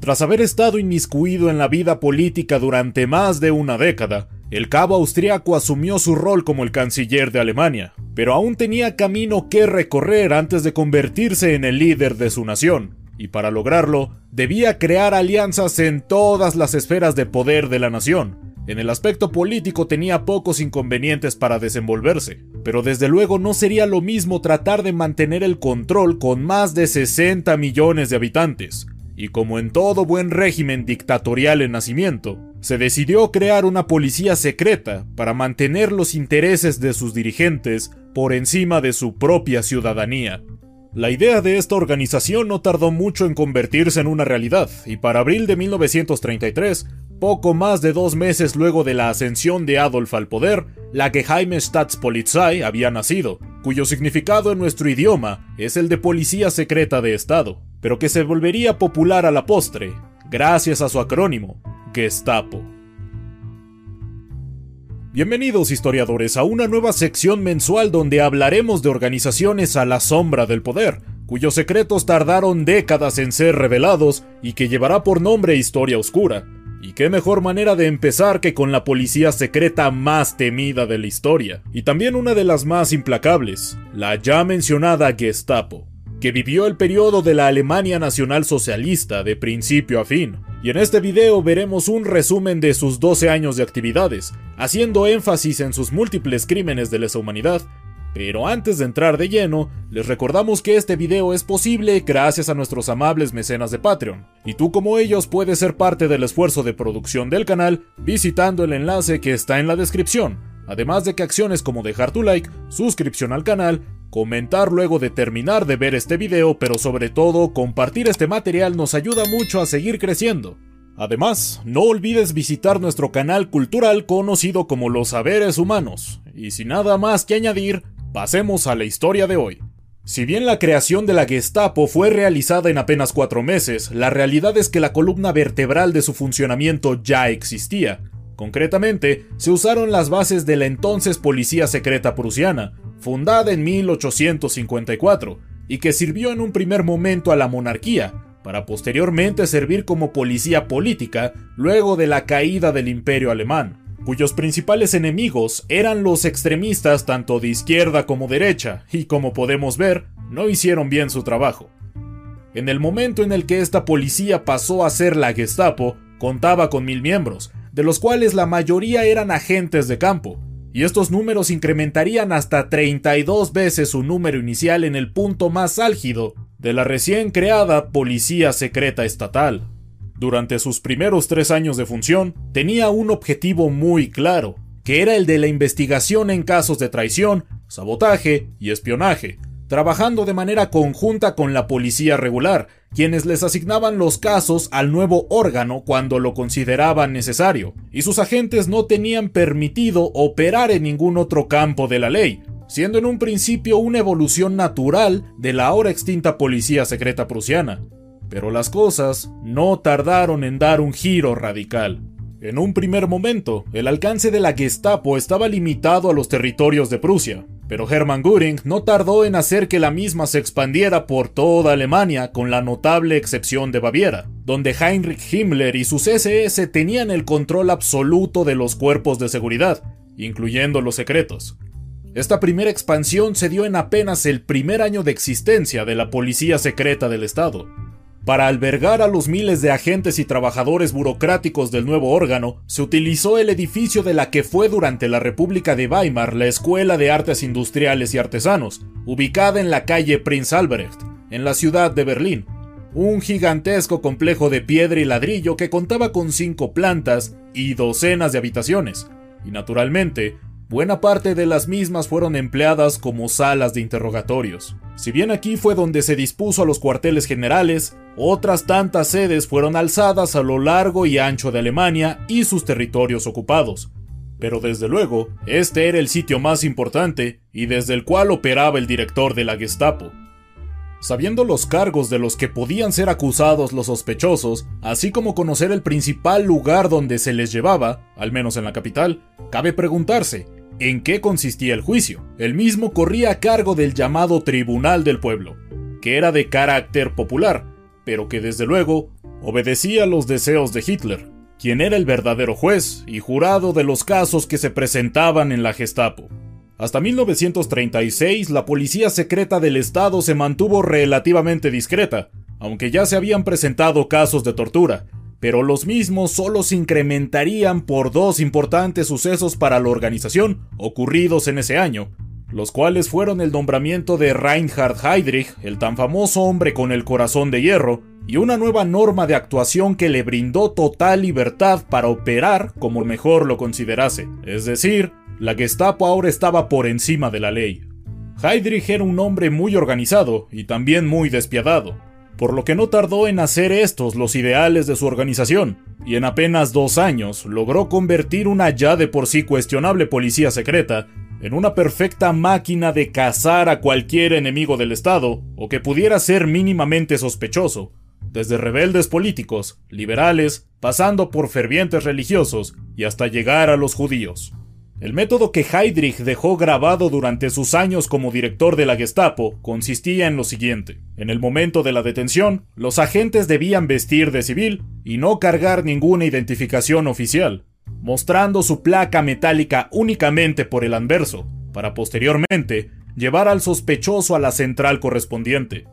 Tras haber estado inmiscuido en la vida política durante más de una década, el cabo austriaco asumió su rol como el canciller de Alemania, pero aún tenía camino que recorrer antes de convertirse en el líder de su nación, y para lograrlo debía crear alianzas en todas las esferas de poder de la nación, en el aspecto político tenía pocos inconvenientes para desenvolverse, pero desde luego no sería lo mismo tratar de mantener el control con más de 60 millones de habitantes. Y como en todo buen régimen dictatorial en nacimiento, se decidió crear una policía secreta para mantener los intereses de sus dirigentes por encima de su propia ciudadanía. La idea de esta organización no tardó mucho en convertirse en una realidad, y para abril de 1933 poco más de dos meses luego de la ascensión de Adolf al poder, la Geheime Staatspolizei había nacido, cuyo significado en nuestro idioma es el de policía secreta de Estado, pero que se volvería popular a la postre, gracias a su acrónimo, Gestapo. Bienvenidos historiadores a una nueva sección mensual donde hablaremos de organizaciones a la sombra del poder, cuyos secretos tardaron décadas en ser revelados y que llevará por nombre Historia Oscura, y qué mejor manera de empezar que con la policía secreta más temida de la historia, y también una de las más implacables, la ya mencionada Gestapo, que vivió el periodo de la Alemania Nacional Socialista de principio a fin. Y en este video veremos un resumen de sus 12 años de actividades, haciendo énfasis en sus múltiples crímenes de lesa humanidad. Pero antes de entrar de lleno, les recordamos que este video es posible gracias a nuestros amables mecenas de Patreon, y tú como ellos puedes ser parte del esfuerzo de producción del canal visitando el enlace que está en la descripción, además de que acciones como dejar tu like, suscripción al canal, comentar luego de terminar de ver este video, pero sobre todo compartir este material nos ayuda mucho a seguir creciendo. Además, no olvides visitar nuestro canal cultural conocido como Los Saberes Humanos. Y sin nada más que añadir, Pasemos a la historia de hoy. Si bien la creación de la Gestapo fue realizada en apenas cuatro meses, la realidad es que la columna vertebral de su funcionamiento ya existía. Concretamente, se usaron las bases de la entonces Policía Secreta Prusiana, fundada en 1854, y que sirvió en un primer momento a la monarquía, para posteriormente servir como policía política luego de la caída del imperio alemán cuyos principales enemigos eran los extremistas tanto de izquierda como derecha, y como podemos ver, no hicieron bien su trabajo. En el momento en el que esta policía pasó a ser la Gestapo, contaba con mil miembros, de los cuales la mayoría eran agentes de campo, y estos números incrementarían hasta 32 veces su número inicial en el punto más álgido de la recién creada Policía Secreta Estatal. Durante sus primeros tres años de función, tenía un objetivo muy claro, que era el de la investigación en casos de traición, sabotaje y espionaje, trabajando de manera conjunta con la policía regular, quienes les asignaban los casos al nuevo órgano cuando lo consideraban necesario, y sus agentes no tenían permitido operar en ningún otro campo de la ley, siendo en un principio una evolución natural de la ahora extinta policía secreta prusiana. Pero las cosas no tardaron en dar un giro radical. En un primer momento, el alcance de la Gestapo estaba limitado a los territorios de Prusia, pero Hermann Göring no tardó en hacer que la misma se expandiera por toda Alemania, con la notable excepción de Baviera, donde Heinrich Himmler y sus SS tenían el control absoluto de los cuerpos de seguridad, incluyendo los secretos. Esta primera expansión se dio en apenas el primer año de existencia de la Policía Secreta del Estado, para albergar a los miles de agentes y trabajadores burocráticos del nuevo órgano, se utilizó el edificio de la que fue durante la República de Weimar la Escuela de Artes Industriales y Artesanos, ubicada en la calle Prinz Albrecht, en la ciudad de Berlín. Un gigantesco complejo de piedra y ladrillo que contaba con cinco plantas y docenas de habitaciones, y naturalmente Buena parte de las mismas fueron empleadas como salas de interrogatorios. Si bien aquí fue donde se dispuso a los cuarteles generales, otras tantas sedes fueron alzadas a lo largo y ancho de Alemania y sus territorios ocupados. Pero desde luego, este era el sitio más importante y desde el cual operaba el director de la Gestapo. Sabiendo los cargos de los que podían ser acusados los sospechosos, así como conocer el principal lugar donde se les llevaba, al menos en la capital, cabe preguntarse, ¿en qué consistía el juicio? El mismo corría a cargo del llamado Tribunal del Pueblo, que era de carácter popular, pero que desde luego obedecía los deseos de Hitler, quien era el verdadero juez y jurado de los casos que se presentaban en la Gestapo. Hasta 1936 la policía secreta del Estado se mantuvo relativamente discreta, aunque ya se habían presentado casos de tortura, pero los mismos solo se incrementarían por dos importantes sucesos para la organización ocurridos en ese año, los cuales fueron el nombramiento de Reinhard Heydrich, el tan famoso hombre con el corazón de hierro, y una nueva norma de actuación que le brindó total libertad para operar como mejor lo considerase, es decir, la Gestapo ahora estaba por encima de la ley. Heydrich era un hombre muy organizado y también muy despiadado, por lo que no tardó en hacer estos los ideales de su organización, y en apenas dos años logró convertir una ya de por sí cuestionable policía secreta en una perfecta máquina de cazar a cualquier enemigo del Estado o que pudiera ser mínimamente sospechoso, desde rebeldes políticos, liberales, pasando por fervientes religiosos y hasta llegar a los judíos. El método que Heydrich dejó grabado durante sus años como director de la Gestapo consistía en lo siguiente. En el momento de la detención, los agentes debían vestir de civil y no cargar ninguna identificación oficial, mostrando su placa metálica únicamente por el anverso, para posteriormente llevar al sospechoso a la central correspondiente.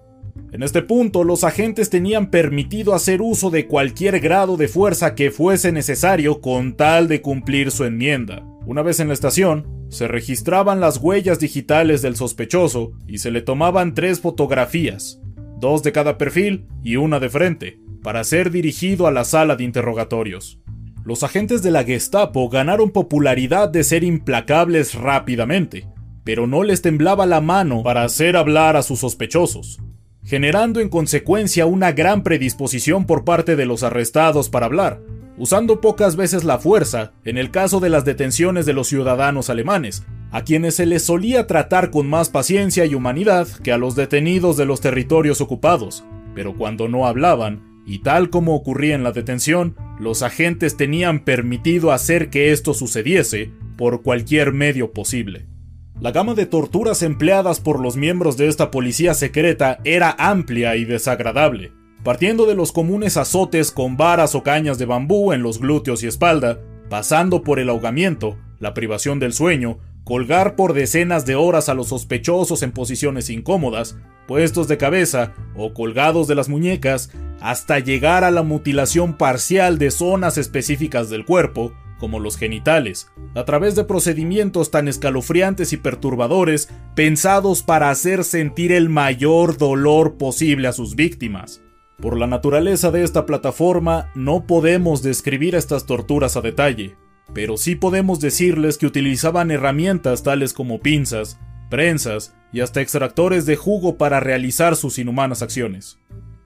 En este punto, los agentes tenían permitido hacer uso de cualquier grado de fuerza que fuese necesario con tal de cumplir su enmienda. Una vez en la estación, se registraban las huellas digitales del sospechoso y se le tomaban tres fotografías, dos de cada perfil y una de frente, para ser dirigido a la sala de interrogatorios. Los agentes de la Gestapo ganaron popularidad de ser implacables rápidamente, pero no les temblaba la mano para hacer hablar a sus sospechosos, generando en consecuencia una gran predisposición por parte de los arrestados para hablar, usando pocas veces la fuerza en el caso de las detenciones de los ciudadanos alemanes, a quienes se les solía tratar con más paciencia y humanidad que a los detenidos de los territorios ocupados, pero cuando no hablaban, y tal como ocurría en la detención, los agentes tenían permitido hacer que esto sucediese por cualquier medio posible. La gama de torturas empleadas por los miembros de esta policía secreta era amplia y desagradable, partiendo de los comunes azotes con varas o cañas de bambú en los glúteos y espalda, pasando por el ahogamiento, la privación del sueño, colgar por decenas de horas a los sospechosos en posiciones incómodas, puestos de cabeza o colgados de las muñecas, hasta llegar a la mutilación parcial de zonas específicas del cuerpo, como los genitales, a través de procedimientos tan escalofriantes y perturbadores pensados para hacer sentir el mayor dolor posible a sus víctimas. Por la naturaleza de esta plataforma, no podemos describir estas torturas a detalle, pero sí podemos decirles que utilizaban herramientas tales como pinzas, prensas y hasta extractores de jugo para realizar sus inhumanas acciones.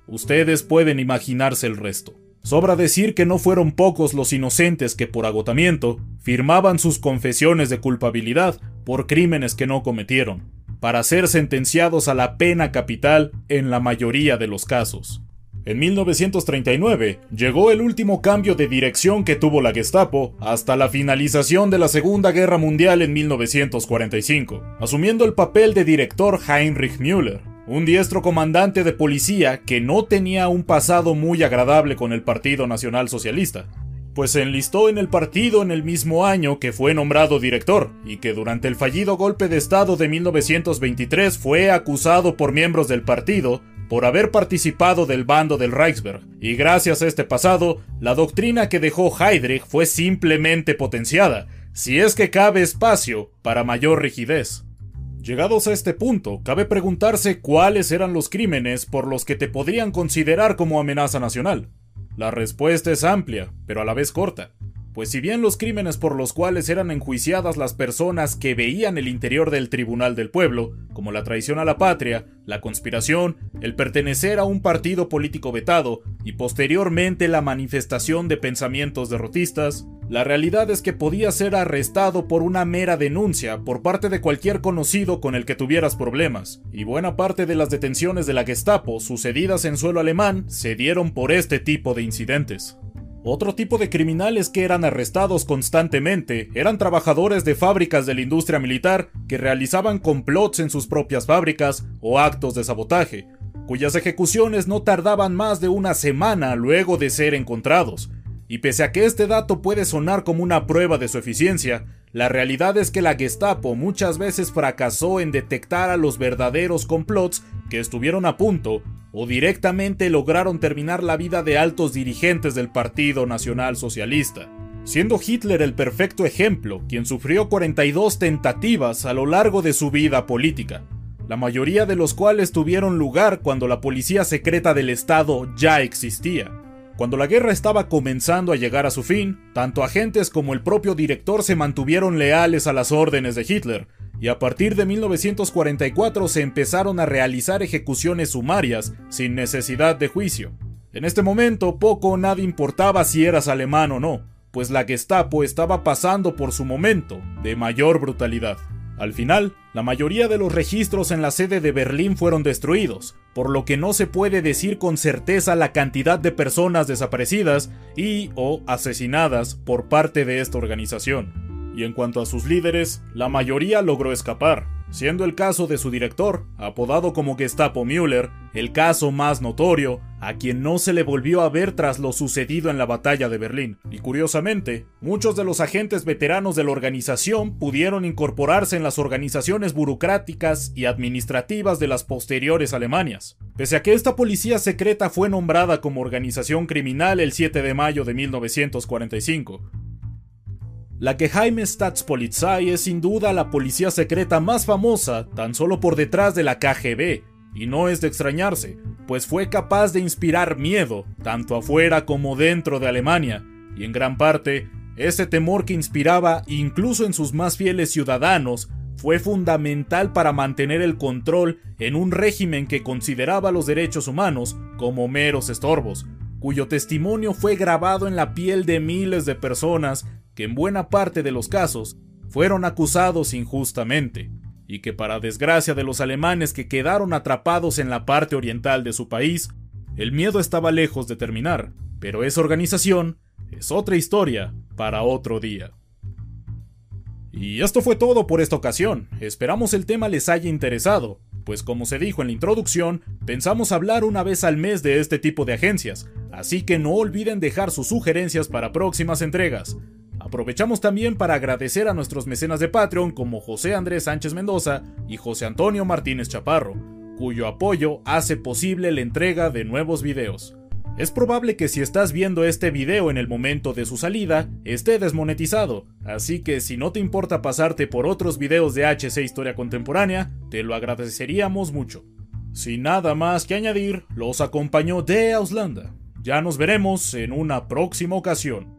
Ustedes pueden imaginarse el resto. Sobra decir que no fueron pocos los inocentes que por agotamiento firmaban sus confesiones de culpabilidad por crímenes que no cometieron, para ser sentenciados a la pena capital en la mayoría de los casos. En 1939 llegó el último cambio de dirección que tuvo la Gestapo hasta la finalización de la Segunda Guerra Mundial en 1945, asumiendo el papel de director Heinrich Müller, un diestro comandante de policía que no tenía un pasado muy agradable con el Partido Nacional Socialista, pues se enlistó en el partido en el mismo año que fue nombrado director, y que durante el fallido golpe de Estado de 1923 fue acusado por miembros del partido por haber participado del bando del Reichsberg, y gracias a este pasado, la doctrina que dejó Heydrich fue simplemente potenciada, si es que cabe espacio para mayor rigidez. Llegados a este punto, cabe preguntarse cuáles eran los crímenes por los que te podrían considerar como amenaza nacional. La respuesta es amplia, pero a la vez corta pues si bien los crímenes por los cuales eran enjuiciadas las personas que veían el interior del tribunal del pueblo, como la traición a la patria, la conspiración, el pertenecer a un partido político vetado y posteriormente la manifestación de pensamientos derrotistas, la realidad es que podía ser arrestado por una mera denuncia por parte de cualquier conocido con el que tuvieras problemas, y buena parte de las detenciones de la Gestapo sucedidas en suelo alemán se dieron por este tipo de incidentes. Otro tipo de criminales que eran arrestados constantemente eran trabajadores de fábricas de la industria militar que realizaban complots en sus propias fábricas o actos de sabotaje, cuyas ejecuciones no tardaban más de una semana luego de ser encontrados. Y pese a que este dato puede sonar como una prueba de su eficiencia, la realidad es que la Gestapo muchas veces fracasó en detectar a los verdaderos complots que estuvieron a punto o directamente lograron terminar la vida de altos dirigentes del Partido Nacional Socialista, siendo Hitler el perfecto ejemplo, quien sufrió 42 tentativas a lo largo de su vida política, la mayoría de los cuales tuvieron lugar cuando la policía secreta del Estado ya existía. Cuando la guerra estaba comenzando a llegar a su fin, tanto agentes como el propio director se mantuvieron leales a las órdenes de Hitler, y a partir de 1944 se empezaron a realizar ejecuciones sumarias sin necesidad de juicio. En este momento poco o nada importaba si eras alemán o no, pues la Gestapo estaba pasando por su momento de mayor brutalidad. Al final, la mayoría de los registros en la sede de Berlín fueron destruidos, por lo que no se puede decir con certeza la cantidad de personas desaparecidas y o asesinadas por parte de esta organización y en cuanto a sus líderes, la mayoría logró escapar, siendo el caso de su director, apodado como Gestapo Müller, el caso más notorio, a quien no se le volvió a ver tras lo sucedido en la batalla de Berlín. Y curiosamente, muchos de los agentes veteranos de la organización pudieron incorporarse en las organizaciones burocráticas y administrativas de las posteriores Alemanias. Pese a que esta policía secreta fue nombrada como organización criminal el 7 de mayo de 1945, la Geheime Staatspolizei es sin duda la policía secreta más famosa, tan solo por detrás de la KGB, y no es de extrañarse, pues fue capaz de inspirar miedo, tanto afuera como dentro de Alemania, y en gran parte, ese temor que inspiraba incluso en sus más fieles ciudadanos fue fundamental para mantener el control en un régimen que consideraba los derechos humanos como meros estorbos, cuyo testimonio fue grabado en la piel de miles de personas que en buena parte de los casos fueron acusados injustamente, y que para desgracia de los alemanes que quedaron atrapados en la parte oriental de su país, el miedo estaba lejos de terminar, pero esa organización es otra historia para otro día. Y esto fue todo por esta ocasión, esperamos el tema les haya interesado, pues como se dijo en la introducción, pensamos hablar una vez al mes de este tipo de agencias, así que no olviden dejar sus sugerencias para próximas entregas. Aprovechamos también para agradecer a nuestros mecenas de Patreon como José Andrés Sánchez Mendoza y José Antonio Martínez Chaparro, cuyo apoyo hace posible la entrega de nuevos videos. Es probable que si estás viendo este video en el momento de su salida, esté desmonetizado, así que si no te importa pasarte por otros videos de HC Historia Contemporánea, te lo agradeceríamos mucho. Sin nada más que añadir, los acompañó de Auslanda. Ya nos veremos en una próxima ocasión.